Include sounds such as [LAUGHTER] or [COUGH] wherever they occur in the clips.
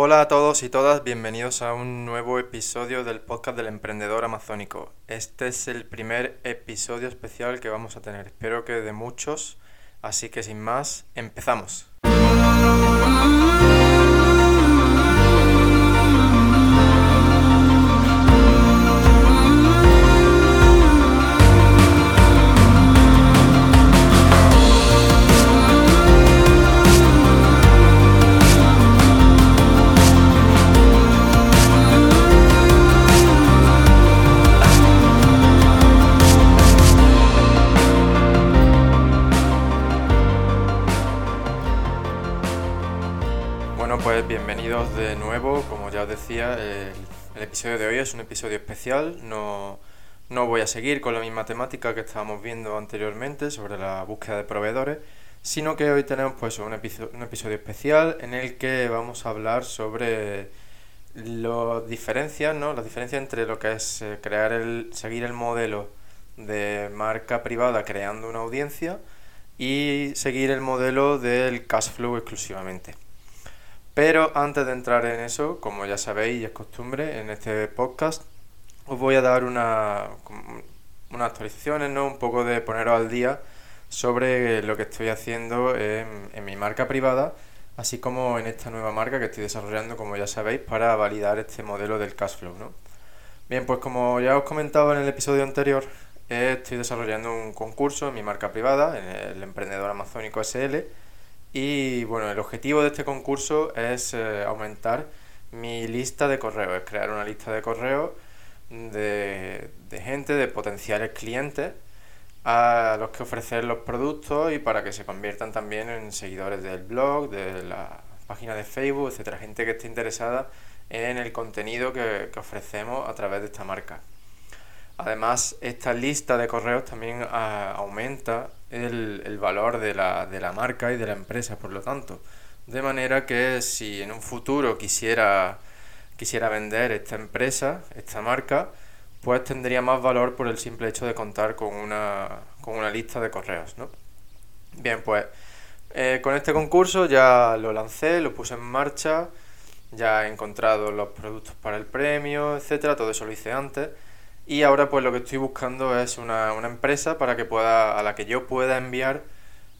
Hola a todos y todas, bienvenidos a un nuevo episodio del podcast del emprendedor amazónico. Este es el primer episodio especial que vamos a tener, espero que de muchos, así que sin más, empezamos. Como ya os decía, el, el episodio de hoy es un episodio especial. No, no voy a seguir con la misma temática que estábamos viendo anteriormente sobre la búsqueda de proveedores, sino que hoy tenemos pues un episodio, un episodio especial en el que vamos a hablar sobre las diferencias, ¿no? Las diferencias entre lo que es eh, crear el, seguir el modelo de marca privada creando una audiencia y seguir el modelo del cash flow exclusivamente. Pero antes de entrar en eso, como ya sabéis y es costumbre en este podcast, os voy a dar una, unas actualizaciones, ¿no? un poco de poneros al día sobre lo que estoy haciendo en, mi marca privada, así como en esta nueva marca que estoy desarrollando, como ya sabéis, para validar este modelo del cash flow. ¿no? Bien, pues como ya os comentaba en el episodio anterior, estoy desarrollando un concurso en mi marca privada, en el Emprendedor Amazónico SL, y bueno, el objetivo de este concurso es eh, aumentar mi lista de correos, es crear una lista de correos de, de gente, de potenciales clientes a los que ofrecer los productos y para que se conviertan también en seguidores del blog, de la página de Facebook, etcétera, gente que esté interesada en el contenido que, ofrecemos a través de esta marca. Además, esta lista de correos también a, aumenta el, el valor de la, de la, marca y de la empresa, por lo tanto. De manera que si en un futuro quisiera, quisiera vender esta empresa, esta marca, pues tendría más valor por el simple hecho de contar con una, con una lista de correos. ¿no? Bien, pues eh, con este concurso ya lo lancé, lo puse en marcha, ya he encontrado los productos para el premio, etcétera, todo eso lo hice antes y ahora pues lo que estoy buscando es una, una empresa para que pueda, a la que yo pueda enviar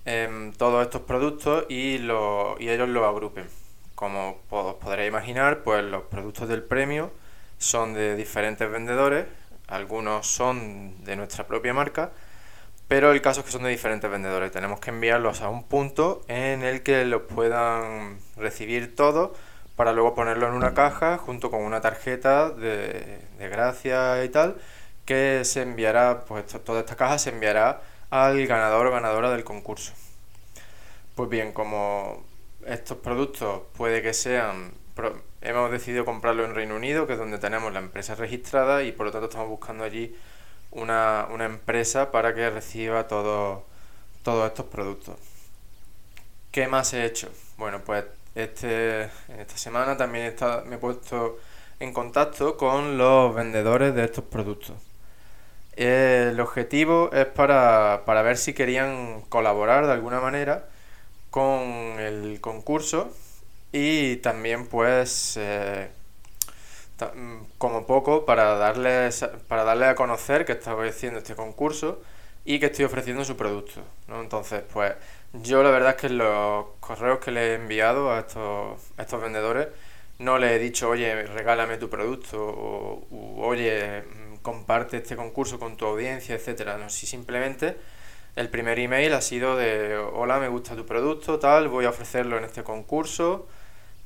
eh, todos estos productos y, lo, y ellos los agrupen. Como os podréis imaginar, pues los productos del premio son de diferentes vendedores, algunos son de nuestra propia marca, pero el caso es que son de diferentes vendedores. Tenemos que enviarlos a un punto en el que los puedan recibir todos para luego ponerlo en una caja junto con una tarjeta de, de gracia y tal, que se enviará, pues toda esta caja se enviará al ganador o ganadora del concurso. Pues bien, como estos productos puede que sean, hemos decidido comprarlo en Reino Unido, que es donde tenemos la empresa registrada y por lo tanto estamos buscando allí una, una empresa para que reciba todos todos estos productos. ¿Qué más he hecho? Bueno, pues este, esta semana también me he puesto en contacto con los vendedores de estos productos. El objetivo es para, para ver si querían colaborar de alguna manera con el concurso y también pues eh, como poco para darles para darle a conocer que estoy haciendo este concurso y que estoy ofreciendo su producto ¿no? entonces pues yo la verdad es que los correos que le he enviado a estos, estos vendedores no le he dicho, oye, regálame tu producto o oye, comparte este concurso con tu audiencia, etcétera. No, si simplemente el primer email ha sido de, hola, me gusta tu producto, tal, voy a ofrecerlo en este concurso.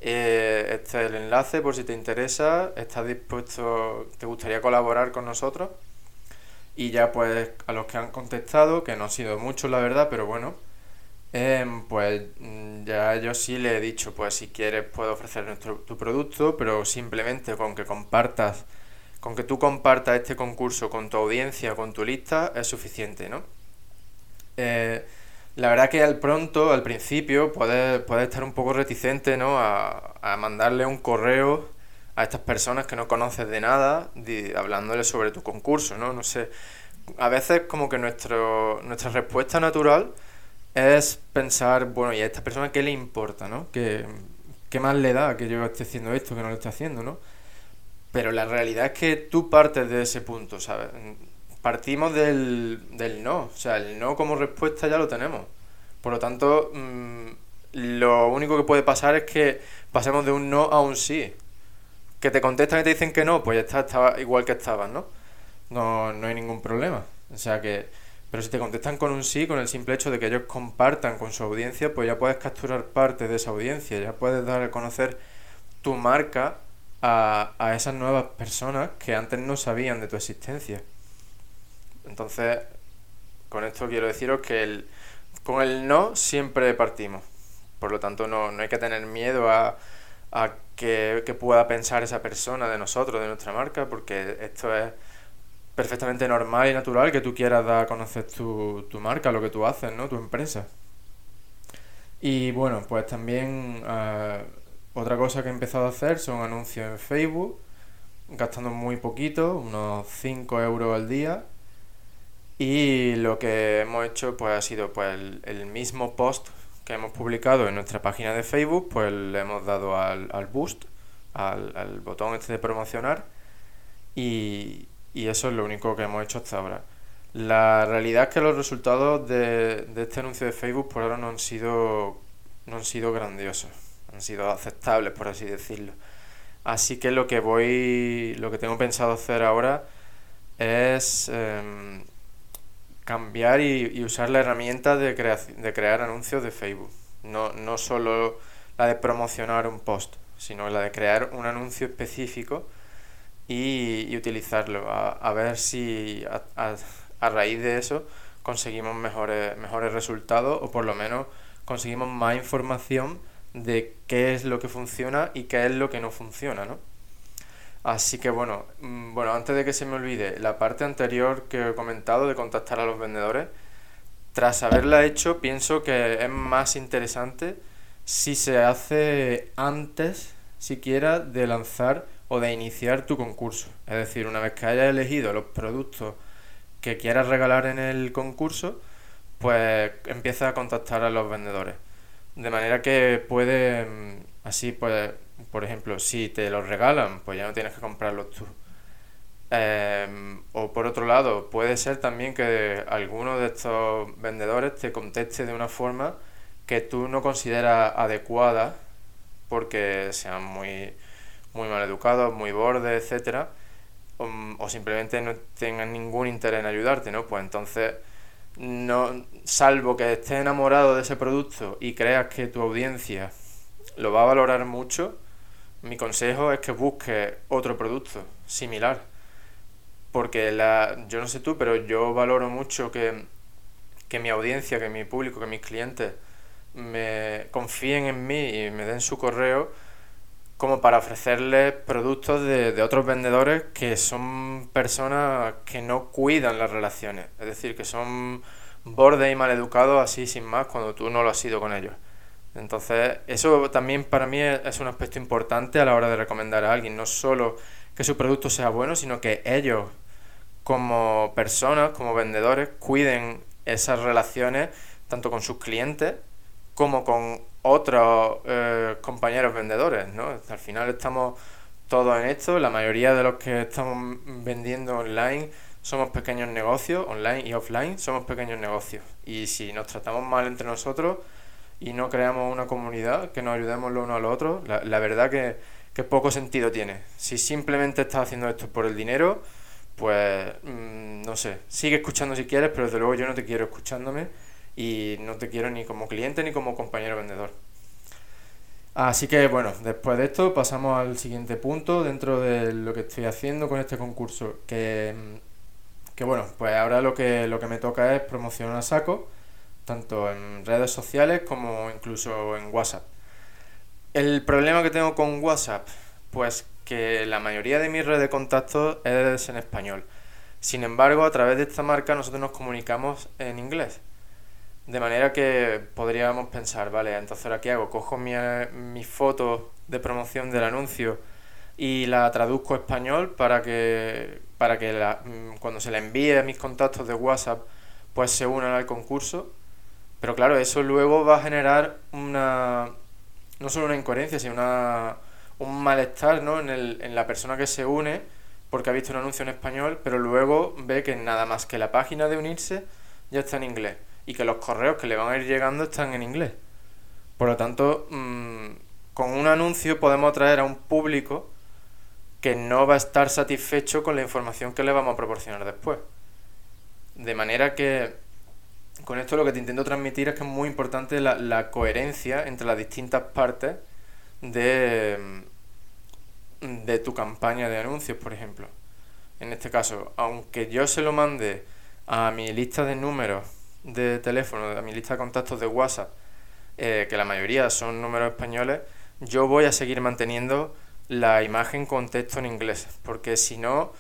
Eh, este es el enlace por si te interesa, estás dispuesto, te gustaría colaborar con nosotros. Y ya pues a los que han contestado, que no han sido muchos la verdad, pero bueno, Em, pues mm, ya yo sí le he dicho, pues si quieres puedo ofrecer nuestro, tu producto, pero simplemente con que compartas, con que tú compartas este concurso con tu audiencia, con tu lista, es suficiente, ¿no? Eh, la verdad que al pronto, al principio, puedes, puedes estar un poco reticente, ¿no? A, a, mandarle un correo a estas personas que no conoces de nada, de, hablándoles sobre tu concurso, ¿no? No sé, a veces como que nuestro, nuestra respuesta natural es pensar, bueno, ¿y a esta persona qué le importa, no? ¿Qué, ¿qué más le da que yo esté haciendo esto que no lo esté haciendo, no? Pero la realidad es que tú partes de ese punto, ¿sabes? Partimos del, del no, o sea, el no como respuesta ya lo tenemos. Por lo tanto, mm, lo único que puede pasar es que pasemos de un no a un sí. Que te contestan y te dicen que no, pues ya está, estaba igual que estabas, ¿no? No, no hay ningún problema. O sea que pero si te contestan con un sí, con el simple hecho de que ellos compartan con su audiencia, pues ya puedes capturar parte de esa audiencia, ya puedes dar a conocer tu marca a, a esas nuevas personas que antes no sabían de tu existencia. Entonces, con esto quiero deciros que el, con el no siempre partimos. Por lo tanto, no, no hay que tener miedo a, a que, que pueda pensar esa persona de nosotros, de nuestra marca, porque esto es perfectamente normal y natural que tú quieras dar a conocer tu, tu marca, lo que tú haces, ¿no? Tu empresa. Y bueno, pues también eh, otra cosa que he empezado a hacer son anuncios en Facebook, gastando muy poquito, unos 5 euros al día. Y lo que hemos hecho pues ha sido pues el, mismo post que hemos publicado en nuestra página de Facebook, pues le hemos dado al, al boost, al, al botón este de promocionar. Y, y eso es lo único que hemos hecho hasta ahora. La realidad es que los resultados de, este anuncio de Facebook por ahora no han sido no han sido grandiosos, han sido aceptables por así decirlo. Así que lo que voy, lo que tengo pensado hacer ahora es em, cambiar y, usar la herramienta de, de crear anuncios de Facebook. No, no solo la de promocionar un post, sino la de crear un anuncio específico y, utilizarlo, a, ver si a, a, raíz de eso conseguimos mejores, mejores resultados o por lo menos conseguimos más información de qué es lo que funciona y qué es lo que no funciona, ¿no? Así que bueno, mm, bueno, antes de que se me olvide, la parte anterior que he comentado de contactar a los vendedores, tras haberla hecho, pienso que es más interesante si se hace antes siquiera de lanzar o de iniciar tu concurso. Es decir, una vez que hayas elegido los productos que quieras regalar en el concurso, pues empieza a contactar a los vendedores. De manera que puede, mm, así pues, por ejemplo, si te los regalan, pues ya no tienes que comprarlos tú. Em, o por otro lado, puede ser también que alguno de estos vendedores te conteste de una forma que tú no consideras adecuada porque sean muy muy mal educados, muy bordes, etcétera, o, simplemente no tengan ningún interés en ayudarte, ¿no? Pues entonces, no, salvo que estés enamorado de ese producto y creas que tu audiencia lo va a valorar mucho, mi consejo es que busques otro producto similar. Porque la, yo no sé tú, pero yo valoro mucho que, que mi audiencia, que mi público, que mis clientes me confíen en mí y me den su correo como para ofrecerles productos de, otros vendedores que son personas que no cuidan las relaciones, es decir, que son bordes y maleducados así sin más cuando tú no lo has sido con ellos. Entonces, eso también para mí es un aspecto importante a la hora de recomendar a alguien, no solo que su producto sea bueno, sino que ellos como personas, como vendedores, cuiden esas relaciones tanto con sus clientes como con otros eh, compañeros vendedores, ¿no? Al final estamos todos en esto, la mayoría de los que estamos vendiendo online somos pequeños negocios, online y offline, somos pequeños negocios. Y si nos tratamos mal entre nosotros y no creamos una comunidad, que nos ayudemos los unos a los la verdad que, que, poco sentido tiene. Si simplemente estás haciendo esto por el dinero, pues mm, no sé, sigue escuchando si quieres, pero desde luego yo no te quiero escuchándome y no te quiero ni como cliente ni como compañero vendedor. Así que bueno, después de esto pasamos al siguiente punto dentro de lo que estoy haciendo con este concurso, que, que bueno, pues ahora lo que, lo que me toca es promocionar a saco, tanto en redes sociales como incluso en WhatsApp. El problema que tengo con WhatsApp, pues que la mayoría de mis redes de contactos es en español. Sin embargo, a través de esta marca nosotros nos comunicamos en inglés. De manera que podríamos pensar, vale, entonces ahora qué hago, cojo mi, mi foto de promoción del anuncio y la traduzco a español para que, para que la, mm, cuando se la envíe a mis contactos de WhatsApp, pues se unan al concurso. Pero claro, eso luego va a generar una, no solo una incoherencia, sino una, un malestar ¿no? en, el, en la persona que se une porque ha visto un anuncio en español, pero luego ve que nada más que la página de unirse ya está en inglés y que los correos que le van a ir llegando están en inglés. Por lo tanto, mm, con un anuncio podemos atraer a un público que no va a estar satisfecho con la información que le vamos a proporcionar después. De manera que con esto lo que te intento transmitir es que es muy importante la, la coherencia entre las distintas partes de, de tu campaña de anuncios, por ejemplo. En este caso, aunque yo se lo mande a mi lista de números de teléfono, a mi lista de contactos de WhatsApp, eh, que la mayoría son números españoles, yo voy a seguir manteniendo la imagen con texto en inglés, porque si no,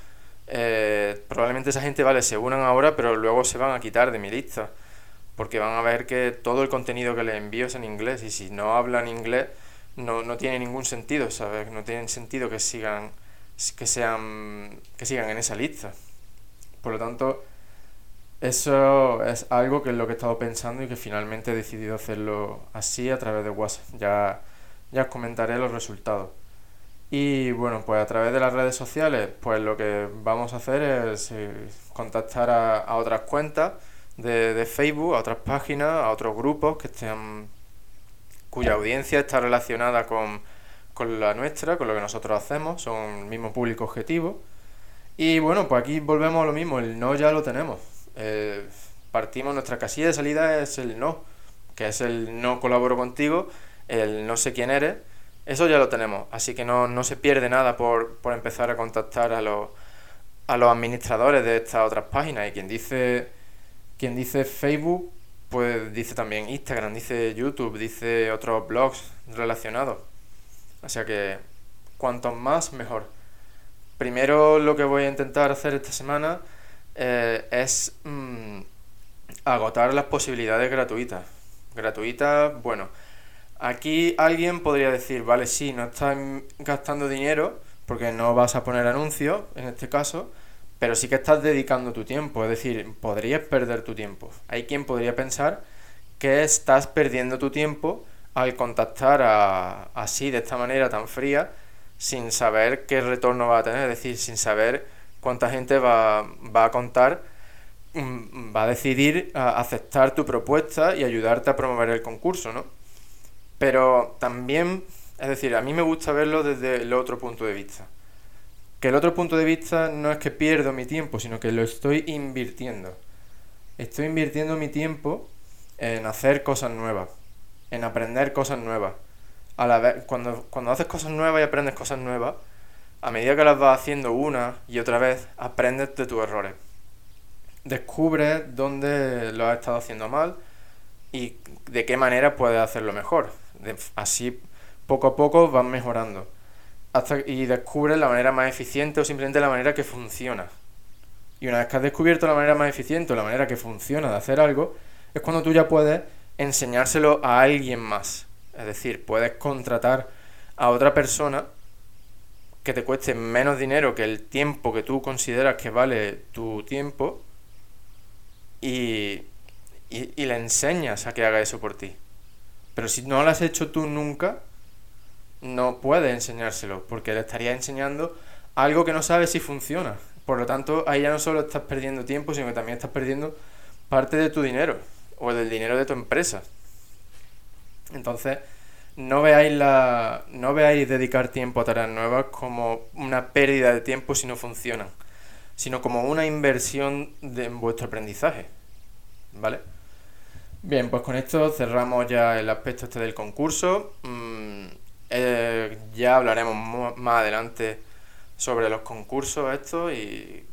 eh, probablemente esa gente, vale, se unan ahora, pero luego se van a quitar de mi lista, porque van a ver que todo el contenido que les envío es en inglés, y si no hablan inglés, no, no tiene ningún sentido, ¿sabes? No tiene sentido que sigan, que sean, que sigan en esa lista. Por lo tanto, eso es algo que es lo que he estado pensando y que finalmente he decidido hacerlo así a través de WhatsApp. Ya, ya os comentaré los resultados. Y bueno, pues a través de las redes sociales, pues lo que vamos a hacer es eh, contactar a, a, otras cuentas de, de Facebook, a otras páginas, a otros grupos que estén cuya audiencia está relacionada con, la nuestra, con lo que nosotros hacemos, son el mismo público objetivo. Y bueno, pues aquí volvemos a lo mismo, el no ya lo tenemos. Eh, partimos, nuestra casilla de salida es el no, que es el no colaboro contigo, el no sé quién eres, eso ya lo tenemos, así que no, no se pierde nada por, por empezar a contactar a los, a los administradores de estas otras páginas. Y quien dice, quien dice Facebook, pues dice también Instagram, dice YouTube, dice otros blogs relacionados. O sea que cuanto más mejor. Primero lo que voy a intentar hacer esta semana eh, es mm, agotar las posibilidades gratuitas. Gratuitas, bueno, aquí alguien podría decir, vale, sí, no estás gastando dinero porque no vas a poner anuncios, en este caso, pero sí que estás dedicando tu tiempo, es decir, podrías perder tu tiempo. Hay quien podría pensar que estás perdiendo tu tiempo al contactar a, así, de esta manera tan fría, sin saber qué retorno va a tener, es decir, sin saber cuánta gente va, va a contar, mm, va a decidir a aceptar tu propuesta y ayudarte a promover el concurso, ¿no? Pero también, es decir, a mí me gusta verlo desde el otro punto de vista que el otro punto de vista no es que pierdo mi tiempo, sino que lo estoy invirtiendo. Estoy invirtiendo mi tiempo en hacer cosas nuevas, en aprender cosas nuevas. A la vez, cuando, cuando haces cosas nuevas y aprendes cosas nuevas, a medida que las vas haciendo una y otra vez, aprendes de tus errores. Descubres dónde lo has estado haciendo mal y de qué manera puedes hacerlo mejor. así, poco a poco vas mejorando hasta, y descubres la manera más eficiente o simplemente la manera que funciona. Y una vez que has descubierto la manera más eficiente o la manera que funciona de hacer algo, es cuando tú ya puedes enseñárselo a alguien más. Es decir, puedes contratar a otra persona que te cueste menos dinero que el tiempo que tú consideras que vale tu tiempo y, y, le enseñas a que haga eso por ti. Pero si no lo has hecho tú nunca, no puede enseñárselo, porque le estaría enseñando algo que no sabe si funciona. Por lo tanto, ahí ya no solo estás perdiendo tiempo, sino que también estás perdiendo parte de tu dinero o del dinero de tu empresa. Entonces, no veáis la no veáis dedicar tiempo a tareas nuevas como una pérdida de tiempo si no funcionan, sino como una inversión de, en vuestro aprendizaje. ¿Vale? Bien, pues con esto cerramos ya el aspecto este del concurso. Mm, eh, ya hablaremos más adelante sobre los concursos estos y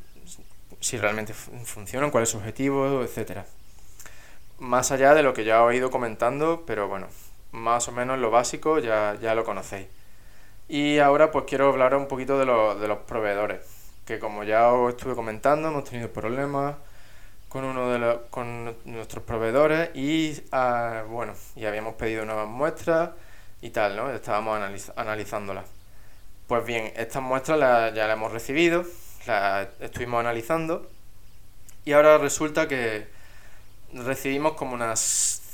si realmente funcionan, cuál es su objetivo, etcétera. Más allá de lo que ya os he ido comentando, pero bueno, más o menos lo básico ya, ya lo conocéis. Y ahora pues quiero hablar un poquito de, de los proveedores, que como ya os estuve comentando, hemos tenido problemas con uno de los, con nuestros proveedores y ah, bueno, y habíamos pedido nuevas muestras y tal, ¿no? Estábamos analiz analizándolas. Pues bien, estas muestras ya las hemos recibido, las estuvimos analizando y ahora resulta que recibimos como unas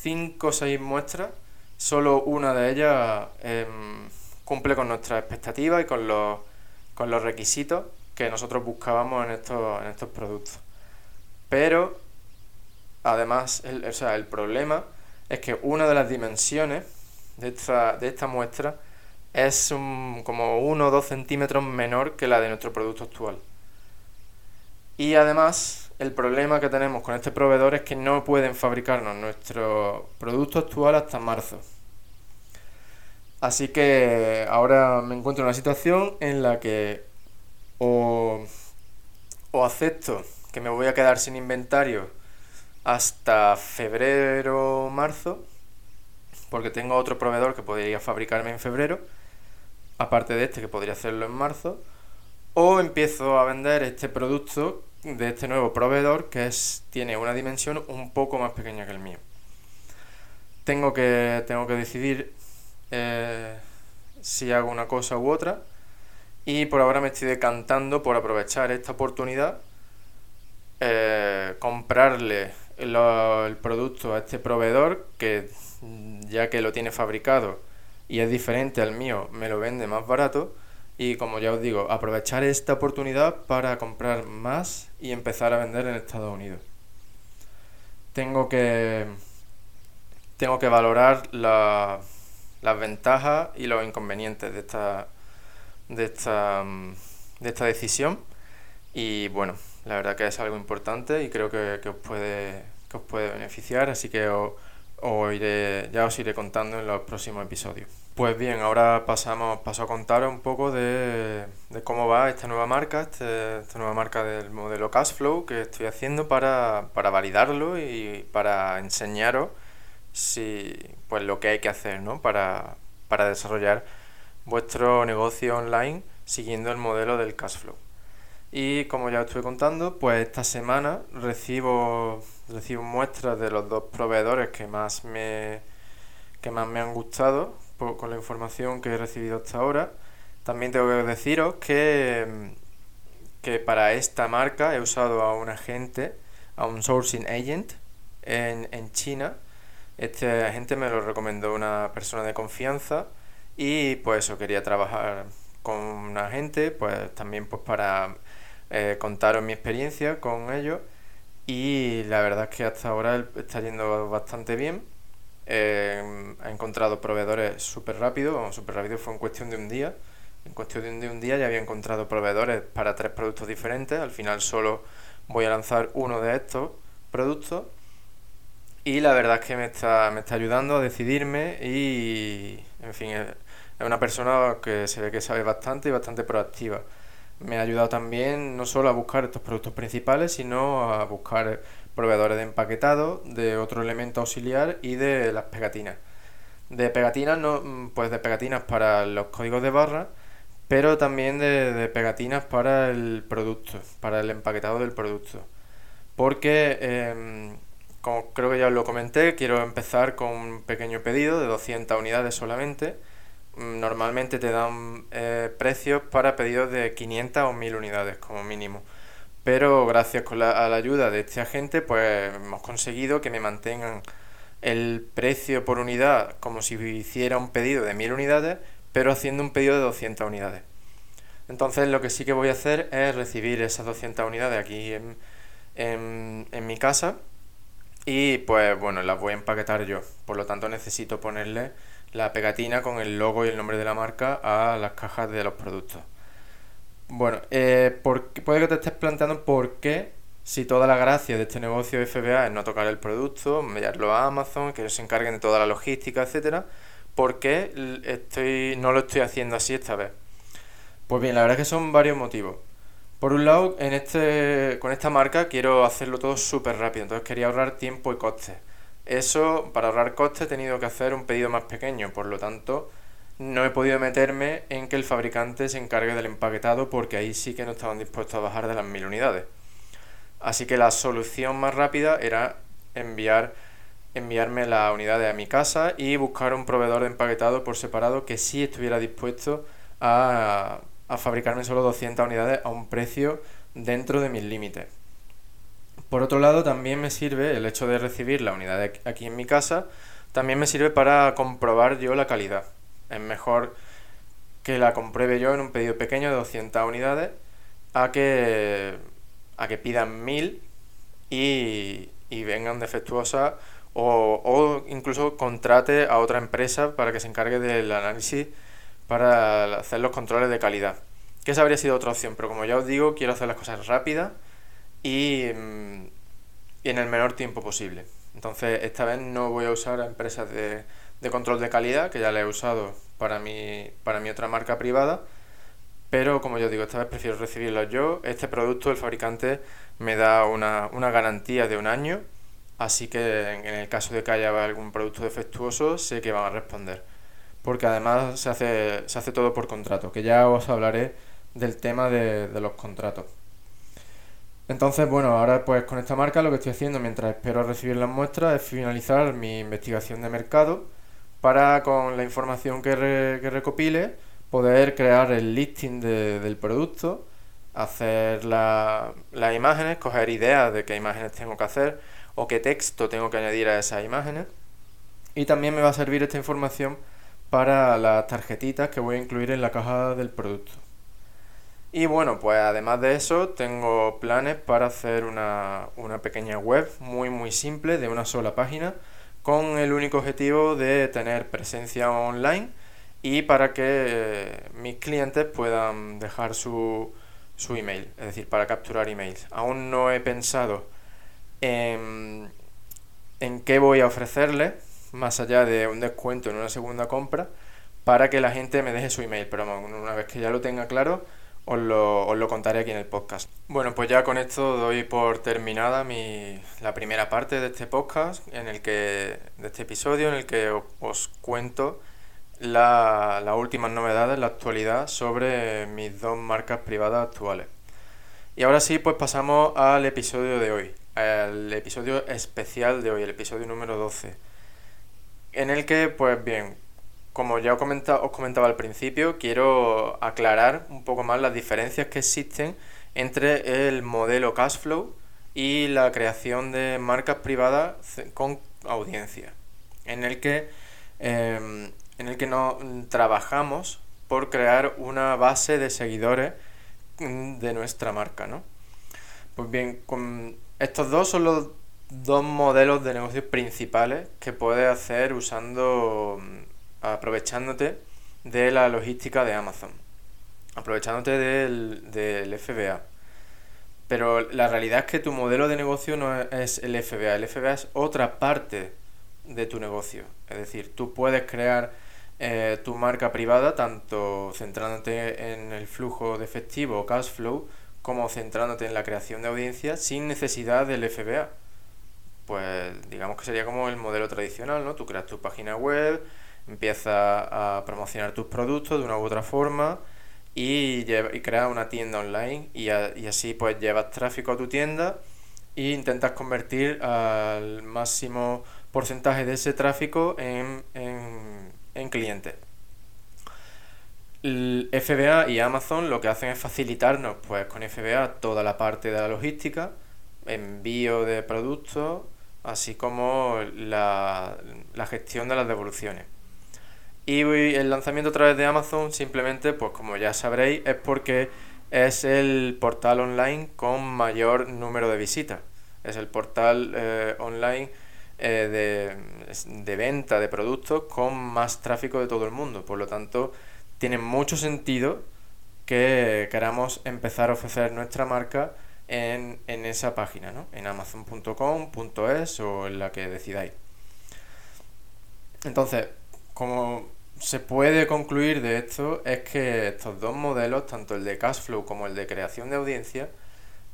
5 o 6 muestras solo una de ellas em, cumple con nuestras expectativas y con los, con los requisitos que nosotros buscábamos en estos, en estos productos. Pero, además, el, o sea, el problema es que una de las dimensiones de esta, de esta muestra es como 1 o 2 centímetros menor que la de nuestro producto actual. Y además, el problema que tenemos con este proveedor es que no pueden fabricarnos nuestro producto actual hasta marzo. Así que ahora me encuentro en una situación en la que o, o acepto que me voy a quedar sin inventario hasta febrero o marzo, porque tengo otro proveedor que podría fabricarme en febrero, aparte de este que podría hacerlo en marzo, o empiezo a vender este producto de este nuevo proveedor que es, tiene una dimensión un poco más pequeña que el mío. Tengo que, tengo que decidir eh, si hago una cosa u otra y por ahora me estoy decantando por aprovechar esta oportunidad, eh, comprarle el producto a este proveedor que ya que lo tiene fabricado y es diferente al mío, me lo vende más barato y como ya os digo, aprovechar esta oportunidad para comprar más y empezar a vender en Estados Unidos. Tengo que tengo que valorar las ventajas y los inconvenientes de esta de esta de esta decisión y bueno, la verdad que es algo importante y creo que, os puede que os puede beneficiar, así que os, ya os iré contando en los próximos episodios. Pues bien, ahora pasamos, paso a contaros un poco de, cómo va esta nueva marca, este, esta nueva marca del modelo Cashflow que estoy haciendo para, validarlo y para enseñaros si, pues, lo que hay que hacer ¿no? para, para desarrollar vuestro negocio online siguiendo el modelo del Cashflow. Y como ya os estuve contando, pues esta semana recibo, recibo muestras de los dos proveedores que más me, que más me han gustado con la información que he recibido hasta ahora. También tengo que deciros que, que para esta marca he usado a un agente, a un sourcing agent en, en China. Este agente me lo recomendó una persona de confianza y pues eso, quería trabajar con un agente, pues también pues para eh, contaros mi experiencia con ellos y la verdad es que hasta ahora está yendo bastante bien eh, ha encontrado proveedores súper rápido, súper rápido fue en cuestión de un día. En cuestión de un día ya había encontrado proveedores para tres productos diferentes. Al final solo voy a lanzar uno de estos productos. Y la verdad es que me está, me está ayudando a decidirme y, en fin, es una persona que se ve que sabe bastante y bastante proactiva. Me ha ayudado también no solo a buscar estos productos principales, sino a buscar proveedores de empaquetado, de otro elemento auxiliar y de las pegatinas. De pegatinas, no, mm, pues de pegatinas para los códigos de barra, pero también de, pegatinas para el producto, para el empaquetado del producto. Porque, em, como creo que ya os lo comenté, quiero empezar con un pequeño pedido de 200 unidades solamente. Mm, normalmente te dan eh, precios para pedidos de 500 o 1000 unidades como mínimo pero gracias a la ayuda de este agente pues hemos conseguido que me mantengan el precio por unidad como si hiciera un pedido de 1000 unidades, pero haciendo un pedido de 200 unidades. Entonces lo que sí que voy a hacer es recibir esas 200 unidades aquí en, en mi casa y pues bueno, las voy a empaquetar yo. Por lo tanto necesito ponerle la pegatina con el logo y el nombre de la marca a las cajas de los productos. Bueno, eh, puede que te estés planteando por qué, si toda la gracia de este negocio FBA es no tocar el producto, enviarlo a Amazon, que ellos se encarguen de toda la logística, etcétera, ¿por qué estoy, no lo estoy haciendo así esta vez? Pues bien, la verdad es que son varios motivos. Por un lado, en este, con esta marca quiero hacerlo todo súper rápido, entonces quería ahorrar tiempo y costes. Eso, para ahorrar costes, he tenido que hacer un pedido más pequeño, por lo tanto, no he podido meterme en que el fabricante se encargue del empaquetado porque ahí sí que no estaban dispuestos a bajar de las mil unidades. Así que la solución más rápida era enviar enviarme las unidades a mi casa y buscar un proveedor de empaquetado por separado que sí estuviera dispuesto a, a fabricarme solo 200 unidades a un precio dentro de mis límites. Por otro lado, también me sirve el hecho de recibir la unidad aquí en mi casa también me sirve para comprobar yo la calidad. Es mejor que la compruebe yo en un pedido pequeño de 200 unidades a que, a que pidan 1000 y, y vengan defectuosas o, o, incluso contrate a otra empresa para que se encargue del análisis para hacer los controles de calidad. Que esa habría sido otra opción, pero como ya os digo, quiero hacer las cosas rápidas y, mm, y en el menor tiempo posible. Entonces, esta vez no voy a usar a empresas de, de control de calidad, que ya la he usado para mi, para mi otra marca privada, pero como yo digo, esta vez prefiero recibirlo yo. Este producto, el fabricante me da una, una garantía de un año, así que en el caso de que haya algún producto defectuoso, sé que van a responder. Porque además se hace, se hace todo por contrato, que ya os hablaré del tema de, de los contratos. Entonces, bueno, ahora pues con esta marca lo que estoy haciendo mientras espero recibir las muestras es finalizar mi investigación de mercado para con la información que, que recopile poder crear el listing del producto, hacer las imágenes, coger ideas de qué imágenes tengo que hacer o qué texto tengo que añadir a esas imágenes. Y también me va a servir esta información para las tarjetitas que voy a incluir en la caja del producto. Y bueno, pues además de eso, tengo planes para hacer una, una, pequeña web muy muy simple de una sola página con el único objetivo de tener presencia online y para que eh, mis clientes puedan dejar su, su email, es decir, para capturar emails. Aún no he pensado en, qué voy a ofrecerles, más allá de un descuento en una segunda compra, para que la gente me deje su email. Pero una vez que ya lo tenga claro, os lo, os lo, contaré aquí en el podcast. Bueno, pues ya con esto doy por terminada mi, la primera parte de este podcast, en el que, de este episodio, en el que os, cuento las la últimas novedades, la actualidad sobre mis dos marcas privadas actuales. Y ahora sí, pues pasamos al episodio de hoy, al episodio especial de hoy, el episodio número 12, en el que, pues bien, como ya os comentaba, al principio, quiero aclarar un poco más las diferencias que existen entre el modelo Cashflow y la creación de marcas privadas con audiencia, en el que, em, en el que no trabajamos por crear una base de seguidores mm, de nuestra marca, ¿no? Pues bien, con estos dos son los dos modelos de negocios principales que puedes hacer usando aprovechándote de la logística de Amazon, aprovechándote del, del FBA. Pero la realidad es que tu modelo de negocio no es el FBA, el FBA es otra parte de tu negocio. Es decir, tú puedes crear eh, tu marca privada tanto centrándote en el flujo de efectivo o cash flow como centrándote en la creación de audiencia sin necesidad del FBA. Pues digamos que sería como el modelo tradicional, ¿no? Tú creas tu página web, empieza a promocionar tus productos de una u otra forma y, y creas una tienda online y, así pues llevas tráfico a tu tienda e intentas convertir al máximo porcentaje de ese tráfico en, en, en clientes. El FBA y Amazon lo que hacen es facilitarnos pues con FBA toda la parte de la logística, envío de productos, así como la, la gestión de las devoluciones. Y el lanzamiento a través de Amazon simplemente, pues como ya sabréis, es porque es el portal online con mayor número de visitas. Es el portal eh, online eh, de, de, venta de productos con más tráfico de todo el mundo. Por lo tanto, tiene mucho sentido que queramos empezar a ofrecer nuestra marca en, en esa página, ¿no? en amazon.com.es o en la que decidáis. Entonces, como se puede concluir de esto es que estos dos modelos, tanto el de cash flow como el de creación de audiencia,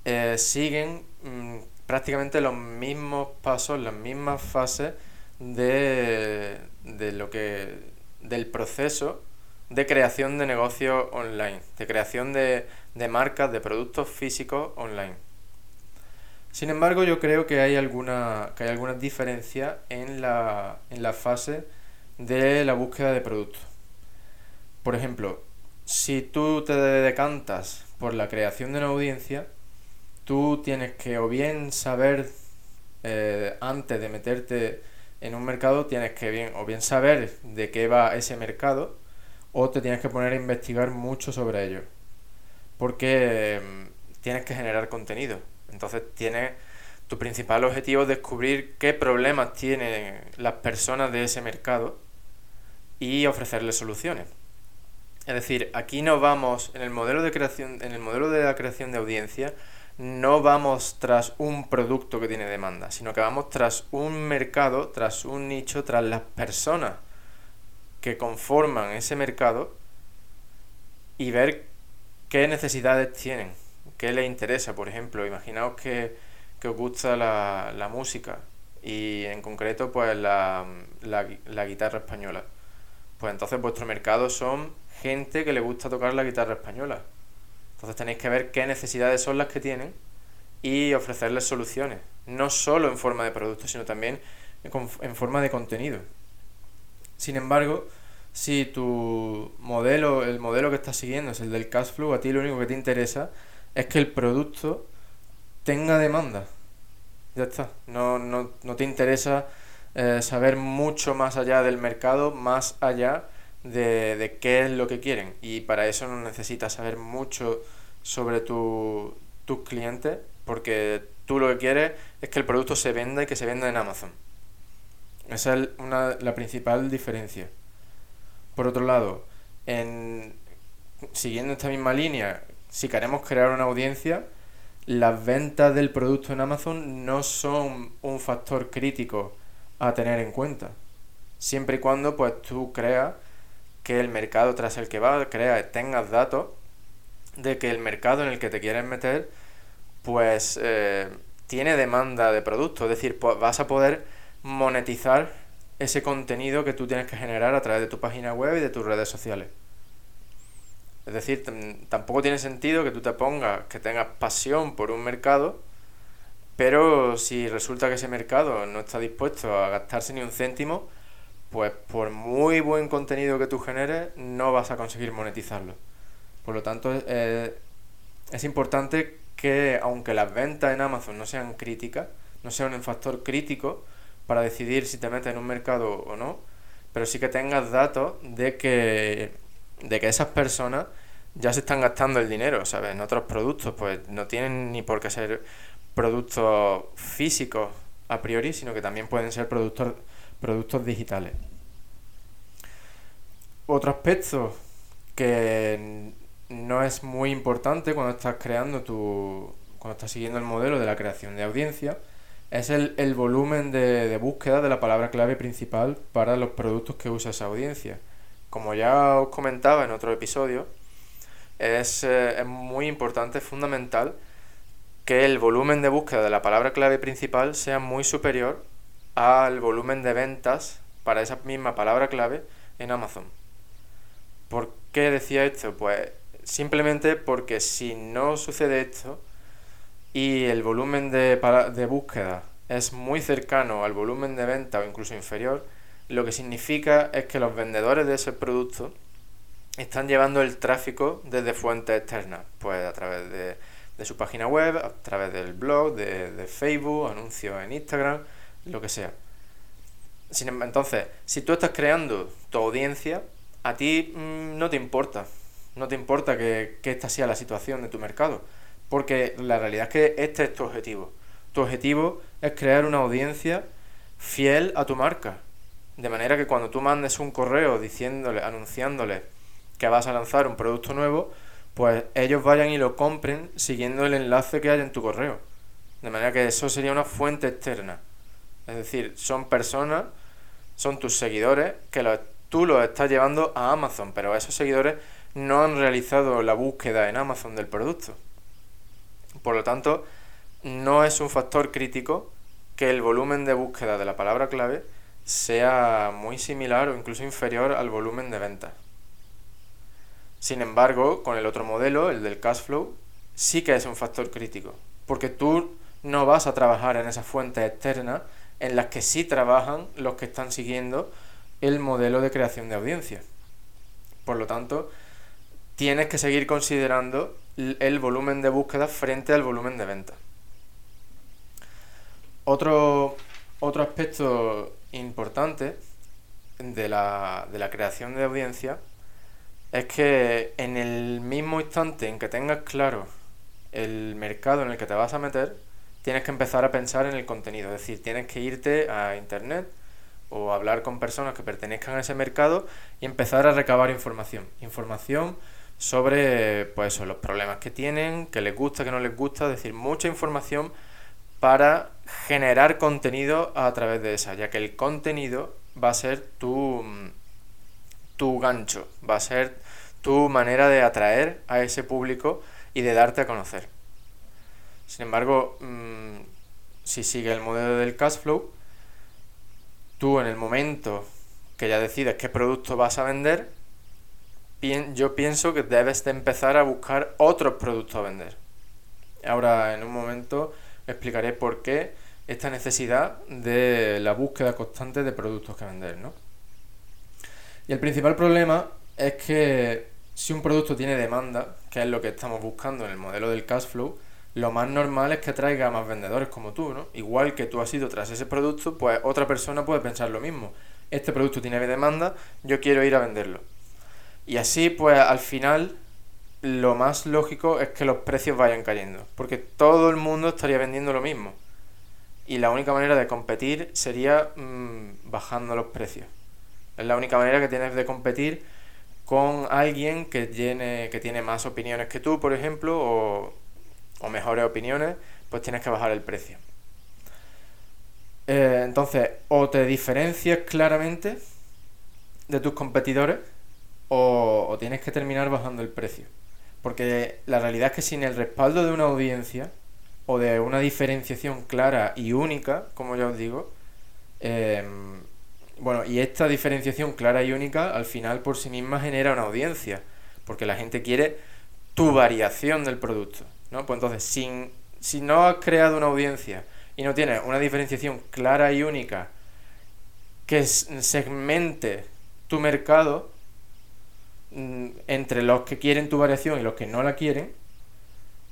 eh, siguen mm, prácticamente los mismos pasos, las mismas fases de, de lo que del proceso de creación de negocios online, de creación de, de marcas, de productos físicos online. Sin embargo, yo creo que hay alguna, que hay algunas diferencias en la, en la fase de la búsqueda de productos. Por ejemplo, si tú te decantas por la creación de una audiencia, tú tienes que o bien saber eh, antes de meterte en un mercado tienes que bien, o bien saber de qué va ese mercado, o te tienes que poner a investigar mucho sobre ello. Porque mm, tienes que generar contenido. Entonces tienes tu principal objetivo es descubrir qué problemas tienen las personas de ese mercado y ofrecerles soluciones. Es decir, aquí no vamos en el modelo de creación, en el modelo de la creación de audiencia, no vamos tras un producto que tiene demanda, sino que vamos tras un mercado, tras un nicho, tras las personas que conforman ese mercado y ver qué necesidades tienen, qué les interesa. Por ejemplo, imaginaos que, os gusta la, música y en concreto pues la, la guitarra española. Pues entonces vuestro mercado son gente que le gusta tocar la guitarra española. Entonces tenéis que ver qué necesidades son las que tienen y ofrecerles soluciones, no solo en forma de producto, sino también en forma de contenido. Sin embargo, si tu modelo, el modelo que estás siguiendo es el del cash flow, a ti lo único que te interesa es que el producto tenga demanda. Ya está. No, no, no te interesa eh, saber mucho más allá del mercado, más allá de, de, qué es lo que quieren. Y para eso no necesitas saber mucho sobre tu, tus clientes, porque tú lo que quieres es que el producto se venda y que se venda en Amazon. Esa es una, la principal diferencia. Por otro lado, en, siguiendo esta misma línea, si queremos crear una audiencia, las ventas del producto en Amazon no son un factor crítico a tener en cuenta. Siempre y cuando pues tú creas que el mercado tras el que vas, creas, tengas datos de que el mercado en el que te quieres meter pues eh, tiene demanda de producto, es decir, pues, vas a poder monetizar ese contenido que tú tienes que generar a través de tu página web y de tus redes sociales. Es decir, tampoco tiene sentido que tú te pongas, que tengas pasión por un mercado, pero si resulta que ese mercado no está dispuesto a gastarse ni un céntimo, pues por muy buen contenido que tú generes, no vas a conseguir monetizarlo. Por lo tanto, es importante que aunque las ventas en Amazon no sean críticas, no sean un factor crítico para decidir si te metes en un mercado o no, pero sí que tengas datos de que, de que esas personas ya se están gastando el dinero, ¿sabes? En otros productos, pues no tienen ni por qué ser productos físicos a priori, sino que también pueden ser productos, productos digitales. Otro aspecto que no es muy importante cuando estás creando tu. cuando estás siguiendo el modelo de la creación de audiencia, es el, volumen de, búsqueda de la palabra clave principal para los productos que usa esa audiencia. Como ya os comentaba en otro episodio, es, eh, es muy importante, fundamental, que el volumen de búsqueda de la palabra clave principal sea muy superior al volumen de ventas para esa misma palabra clave en Amazon. ¿Por qué decía esto? Pues Simplemente porque si no sucede esto y el volumen de, de búsqueda es muy cercano al volumen de venta o incluso inferior, lo que significa es que los vendedores de ese producto están llevando el tráfico desde fuentes externas, pues a través de, su página web, a través del blog, de, Facebook, anuncios en Instagram, lo que sea. Sin, entonces, si tú estás creando tu audiencia, a ti mm, no te importa no te importa que, esta sea la situación de tu mercado, porque la realidad es que este es tu objetivo. Tu objetivo es crear una audiencia fiel a tu marca, de manera que cuando tú mandes un correo diciéndole, anunciándole que vas a lanzar un producto nuevo, pues ellos vayan y lo compren siguiendo el enlace que hay en tu correo. De manera que eso sería una fuente externa. Es decir, son personas, son tus seguidores que tú los estás llevando a Amazon, pero esos seguidores no han realizado la búsqueda en Amazon del producto. Por lo tanto, no es un factor crítico que el volumen de búsqueda de la palabra clave sea muy similar o incluso inferior al volumen de ventas. Sin embargo, con el otro modelo, el del cash flow, sí que es un factor crítico, porque tú no vas a trabajar en esas fuentes externas en las que sí trabajan los que están siguiendo el modelo de creación de audiencia. Por lo tanto, tienes que seguir considerando el volumen de búsqueda frente al volumen de venta. Otro, otro aspecto importante de la, de la creación de audiencia es que en el mismo instante en que tengas claro el mercado en el que te vas a meter, tienes que empezar a pensar en el contenido. Es decir, tienes que irte a internet o hablar con personas que pertenezcan a ese mercado y empezar a recabar información. Información sobre pues los problemas que tienen, que les gusta, que no les gusta, es decir, mucha información para generar contenido a través de esa, ya que el contenido va a ser tu, tu gancho, va a ser tu manera de atraer a ese público y de darte a conocer. Sin embargo, mm, si sigue el modelo del cash flow, tú en el momento que ya decides qué producto vas a vender, yo pienso que debes de empezar a buscar otros productos a vender. Ahora, en un momento, explicaré por qué esta necesidad de la búsqueda constante de productos que vender, ¿no? Y el principal problema es que si un producto tiene demanda, que es lo que estamos buscando en el modelo del cash flow, lo más normal es que traiga más vendedores como tú, ¿no? Igual que tú has ido tras ese producto, pues otra persona puede pensar lo mismo. Este producto tiene demanda, yo quiero ir a venderlo. Y así, pues al final, lo más lógico es que los precios vayan cayendo, porque todo el mundo estaría vendiendo lo mismo. Y la única manera de competir sería mm, bajando los precios. Es la única manera que tienes de competir con alguien que tiene, que tiene más opiniones que tú, por ejemplo, o, mejores opiniones, pues tienes que bajar el precio. Eh, entonces, o te diferencias claramente de tus competidores, o, o tienes que terminar bajando el precio. Porque la realidad es que sin el respaldo de una audiencia, o de una diferenciación clara y única, como ya os digo, eh, bueno, y esta diferenciación clara y única al final por sí misma genera una audiencia, porque la gente quiere tu variación del producto, ¿no? Pues entonces, sin, si no has creado una audiencia y no tienes una diferenciación clara y única que segmente tu mercado mm, entre los que quieren tu variación y los que no la quieren,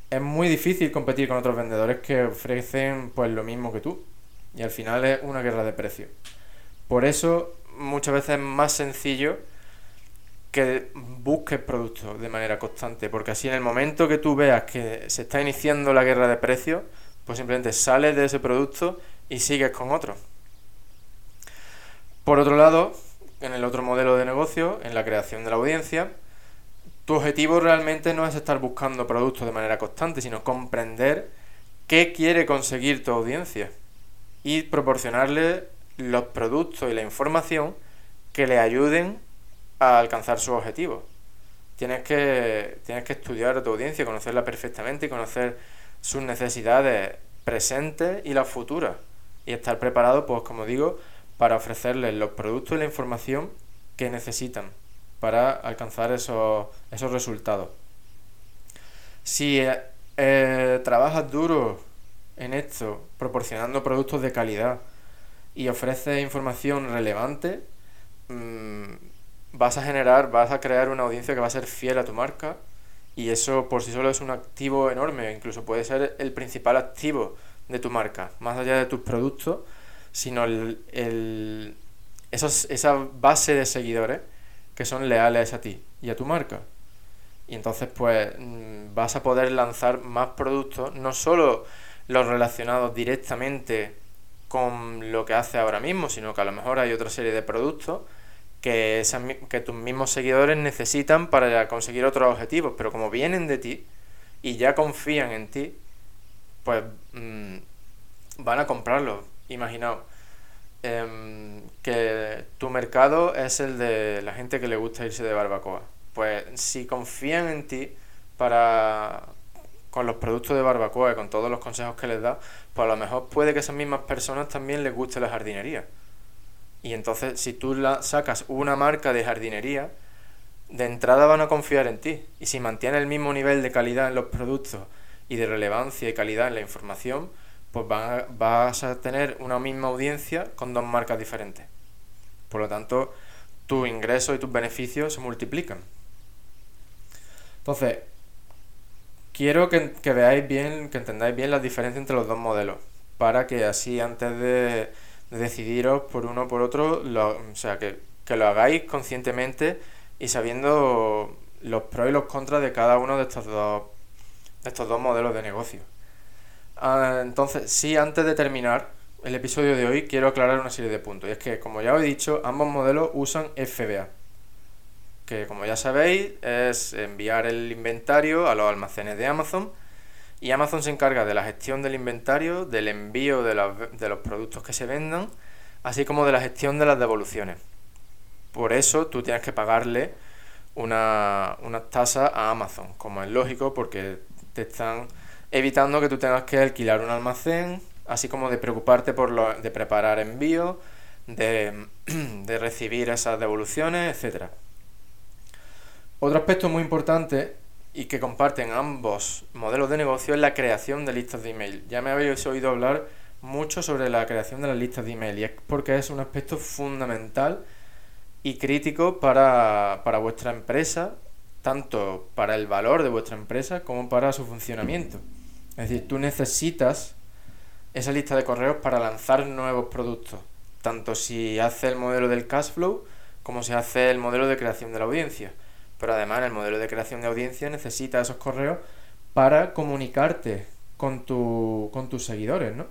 es muy difícil competir con otros vendedores que ofrecen pues lo mismo que tú. Y al final es una guerra de precios. Por eso muchas veces es más sencillo que busques productos de manera constante, porque así en el momento que tú veas que se está iniciando la guerra de precios, pues simplemente sales de ese producto y sigues con otro. Por otro lado, en el otro modelo de negocio, en la creación de la audiencia, tu objetivo realmente no es estar buscando productos de manera constante, sino comprender qué quiere conseguir tu audiencia y proporcionarle los productos y la información que le ayuden a alcanzar sus objetivos. Tienes que, tienes que estudiar a tu audiencia, conocerla perfectamente y conocer sus necesidades presentes y las futuras. Y estar preparado, pues como digo, para ofrecerles los productos y la información que necesitan para alcanzar esos, esos resultados. Si eh, eh, trabajas duro en esto, proporcionando productos de calidad, y ofreces información relevante, mm, vas a generar, vas a crear una audiencia que va a ser fiel a tu marca y eso por sí solo es un activo enorme, incluso puede ser el principal activo de tu marca, más allá de tus productos, sino el, el esa base de seguidores que son leales a ti y a tu marca. Y entonces pues mm, vas a poder lanzar más productos, no solo los relacionados directamente con lo que hace ahora mismo, sino que a lo mejor hay otra serie de productos que, tus mismos seguidores necesitan para conseguir otros objetivos, pero como vienen de ti y ya confían en ti, pues mm, van a comprarlo. Imaginaos em, que tu mercado es el de la gente que le gusta irse de barbacoa. Pues si confían en ti para con los productos de barbacoa y con todos los consejos que les da, pues a lo mejor puede que esas mismas personas también les guste la jardinería. Y entonces, si tú sacas una marca de jardinería, de entrada van a confiar en ti. Y si mantiene el mismo nivel de calidad en los productos y de relevancia y calidad en la información, pues vas a tener una misma audiencia con dos marcas diferentes. Por lo tanto, tus ingresos y tus beneficios se multiplican. Entonces, Quiero que, veáis bien, que entendáis bien la diferencia entre los dos modelos, para que así antes de, decidiros por uno o por otro, o sea, que, lo hagáis conscientemente y sabiendo los pros y los contras de cada uno de estos dos, de estos dos modelos de negocio. Ah, entonces, sí, antes de terminar el episodio de hoy, quiero aclarar una serie de puntos. Y es que, como ya os he dicho, ambos modelos usan FBA. Que, como ya sabéis, es enviar el inventario a los almacenes de Amazon. Y Amazon se encarga de la gestión del inventario, del envío de los, productos que se vendan, así como de la gestión de las devoluciones. Por eso tú tienes que pagarle una, una tasa a Amazon, como es lógico, porque te están evitando que tú tengas que alquilar un almacén, así como de preocuparte por lo, de preparar envíos, de, [CLEARS THROAT] de recibir esas devoluciones, etcétera. Otro aspecto muy importante y que comparten ambos modelos de negocio es la creación de listas de email. Ya me habéis oído hablar mucho sobre la creación de las listas de email y es porque es un aspecto fundamental y crítico para, para vuestra empresa, tanto para el valor de vuestra empresa como para su funcionamiento. Es decir, tú necesitas esa lista de correos para lanzar nuevos productos, tanto si hace el modelo del cash flow como si hace el modelo de creación de la audiencia. Pero además el modelo de creación de audiencia necesita esos correos para comunicarte con, tu, con tus seguidores, ¿no?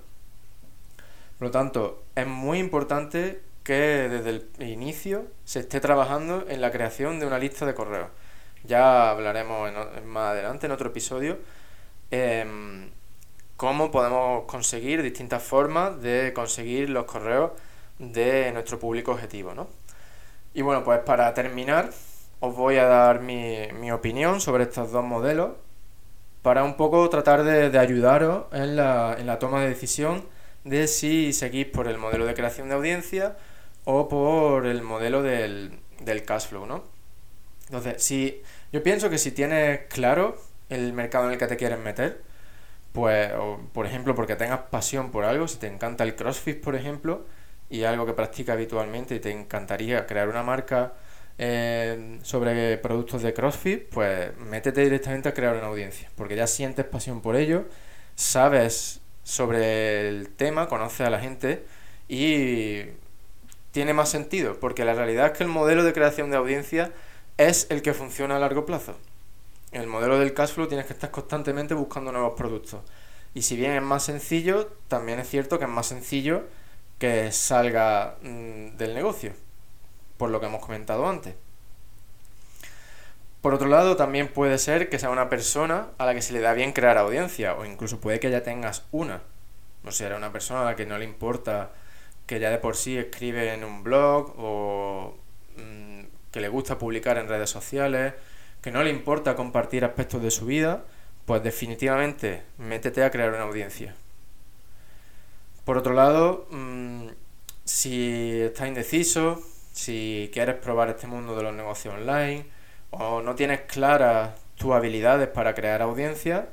Por lo tanto, es muy importante que desde el inicio se esté trabajando en la creación de una lista de correos. Ya hablaremos más adelante en otro episodio Em, cómo podemos conseguir distintas formas de conseguir los correos de nuestro público objetivo, ¿no? Y bueno, pues para terminar, os voy a dar mi, opinión sobre estos dos modelos para un poco tratar de, ayudaros en la, en la, toma de decisión de si seguís por el modelo de creación de audiencia o por el modelo del, del cash flow, ¿no? Entonces, si yo pienso que si tienes claro el mercado en el que te quieres meter, pues, por ejemplo, porque tengas pasión por algo, si te encanta el CrossFit, por ejemplo, y algo que practicas habitualmente y te encantaría crear una marca eh, sobre productos de CrossFit, pues métete directamente a crear una audiencia, porque ya sientes pasión por ello, sabes sobre el tema, conoces a la gente y tiene más sentido, porque la realidad es que el modelo de creación de audiencia es el que funciona a largo plazo. El modelo del cash flow tienes que estar constantemente buscando nuevos productos. Y si bien es más sencillo, también es cierto que es más sencillo que salga mm, del negocio, por lo que hemos comentado antes. Por otro lado, también puede ser que sea una persona a la que se le da bien crear audiencia, o incluso puede que ya tengas una. O sea, era una persona a la que no le importa que ya de por sí escribe en un blog o mm, que le gusta publicar en redes sociales que no le importa compartir aspectos de su vida, pues definitivamente métete a crear una audiencia. Por otro lado, mm, si estás indeciso, si quieres probar este mundo de los negocios online o no tienes claras tus habilidades para crear audiencia,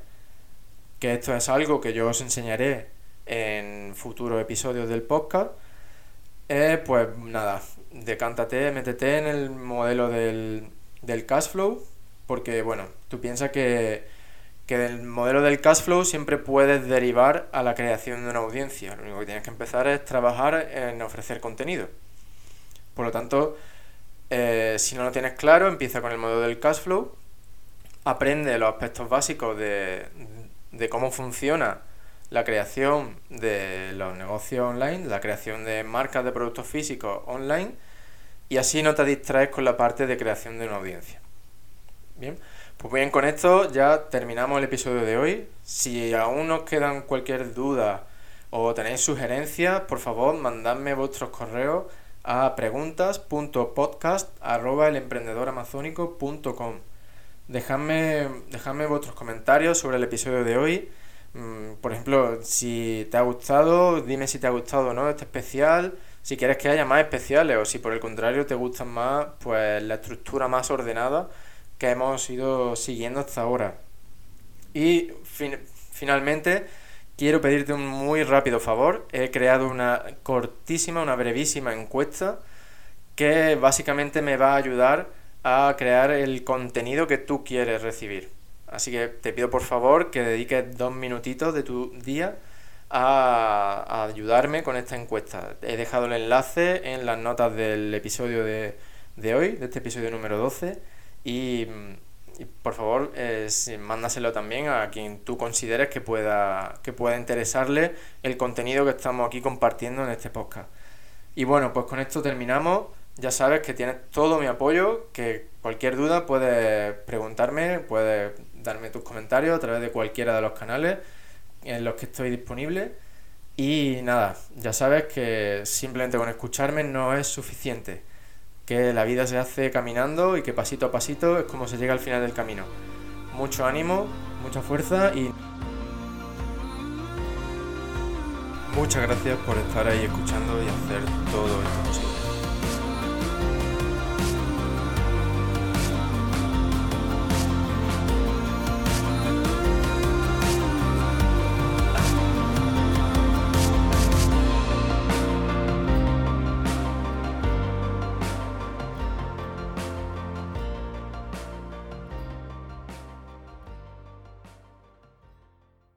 que esto es algo que yo os enseñaré en futuros episodios del podcast, eh, pues nada, decántate, métete en el modelo del, del cash flow porque, bueno, tú piensas que, que del modelo del cash flow siempre puedes derivar a la creación de una audiencia. Lo único que tienes que empezar es trabajar en ofrecer contenido. Por lo tanto, eh, si no lo tienes claro, empieza con el modelo del cash flow, aprende los aspectos básicos de, de cómo funciona la creación de los negocios online, la creación de marcas de productos físicos online, y así no te distraes con la parte de creación de una audiencia. Bien, pues bien, con esto ya terminamos el episodio de hoy. Si aún os quedan cualquier duda o tenéis sugerencias, por favor, mandadme vuestros correos a preguntas.podcast.elemprendedoramazónico.com Dejadme, dejadme vuestros comentarios sobre el episodio de hoy. Mm, por ejemplo, si te ha gustado, dime si te ha gustado o no este especial. Si quieres que haya más especiales o si por el contrario te gustan más, pues la estructura más ordenada que hemos ido siguiendo hasta ahora. Y finalmente quiero pedirte un muy rápido favor. He creado una cortísima, una brevísima encuesta que básicamente me va a ayudar a crear el contenido que tú quieres recibir. Así que te pido por favor que dediques dos minutitos de tu día a, ayudarme con esta encuesta. He dejado el enlace en las notas del episodio de, hoy, de este episodio número 12, y, por favor eh, mándaselo también a quien tú consideres que pueda, que pueda interesarle el contenido que estamos aquí compartiendo en este podcast. Y bueno, pues con esto terminamos. Ya sabes que tienes todo mi apoyo, que cualquier duda puedes preguntarme, puedes darme tus comentarios a través de cualquiera de los canales en los que estoy disponible. Y nada, ya sabes que simplemente con escucharme no es suficiente, que la vida se hace caminando y que pasito a pasito es como se llega al final del camino. Mucho ánimo, mucha fuerza y muchas gracias por estar ahí escuchando y hacer todo esto posible.